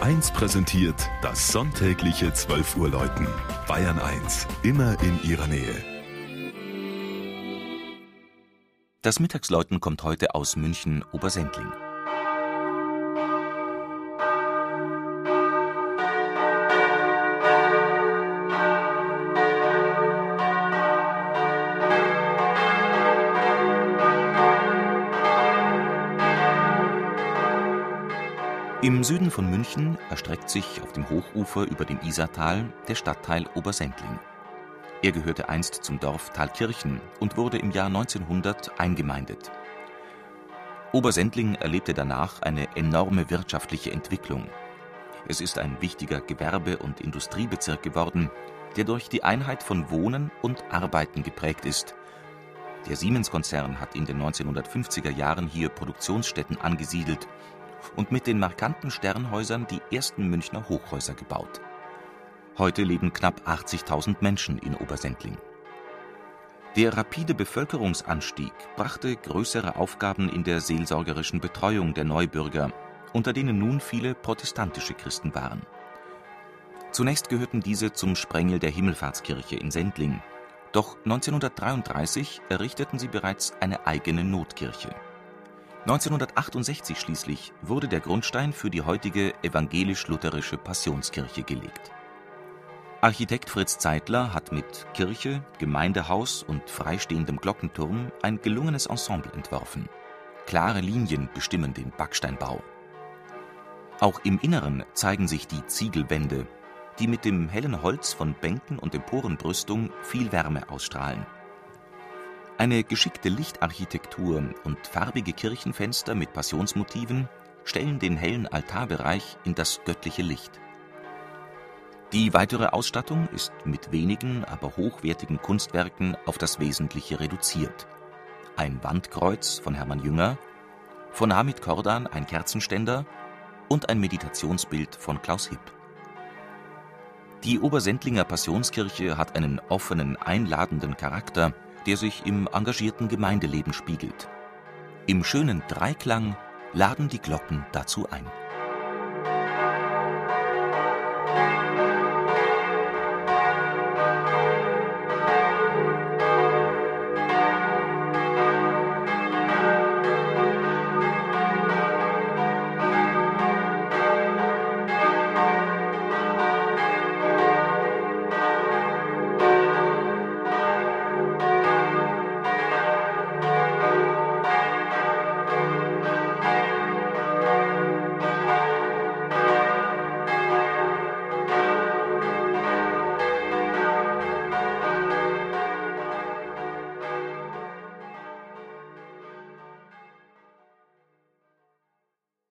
1 präsentiert das sonntägliche 12 Uhr Läuten. Bayern 1, immer in ihrer Nähe. Das Mittagsläuten kommt heute aus München Obersendling. Im Süden von München erstreckt sich auf dem Hochufer über dem Isartal der Stadtteil Obersendling. Er gehörte einst zum Dorf Thalkirchen und wurde im Jahr 1900 eingemeindet. Obersendling erlebte danach eine enorme wirtschaftliche Entwicklung. Es ist ein wichtiger Gewerbe- und Industriebezirk geworden, der durch die Einheit von Wohnen und Arbeiten geprägt ist. Der Siemens-Konzern hat in den 1950er Jahren hier Produktionsstätten angesiedelt und mit den markanten Sternhäusern die ersten Münchner Hochhäuser gebaut. Heute leben knapp 80.000 Menschen in Obersendling. Der rapide Bevölkerungsanstieg brachte größere Aufgaben in der seelsorgerischen Betreuung der Neubürger, unter denen nun viele protestantische Christen waren. Zunächst gehörten diese zum Sprengel der Himmelfahrtskirche in Sendling, doch 1933 errichteten sie bereits eine eigene Notkirche. 1968 schließlich wurde der Grundstein für die heutige evangelisch-lutherische Passionskirche gelegt. Architekt Fritz Zeitler hat mit Kirche, Gemeindehaus und freistehendem Glockenturm ein gelungenes Ensemble entworfen. Klare Linien bestimmen den Backsteinbau. Auch im Inneren zeigen sich die Ziegelwände, die mit dem hellen Holz von Bänken und Emporenbrüstung viel Wärme ausstrahlen. Eine geschickte Lichtarchitektur und farbige Kirchenfenster mit Passionsmotiven stellen den hellen Altarbereich in das göttliche Licht. Die weitere Ausstattung ist mit wenigen, aber hochwertigen Kunstwerken auf das Wesentliche reduziert. Ein Wandkreuz von Hermann Jünger, von Hamid Kordan ein Kerzenständer und ein Meditationsbild von Klaus Hipp. Die Obersendlinger Passionskirche hat einen offenen, einladenden Charakter der sich im engagierten Gemeindeleben spiegelt. Im schönen Dreiklang laden die Glocken dazu ein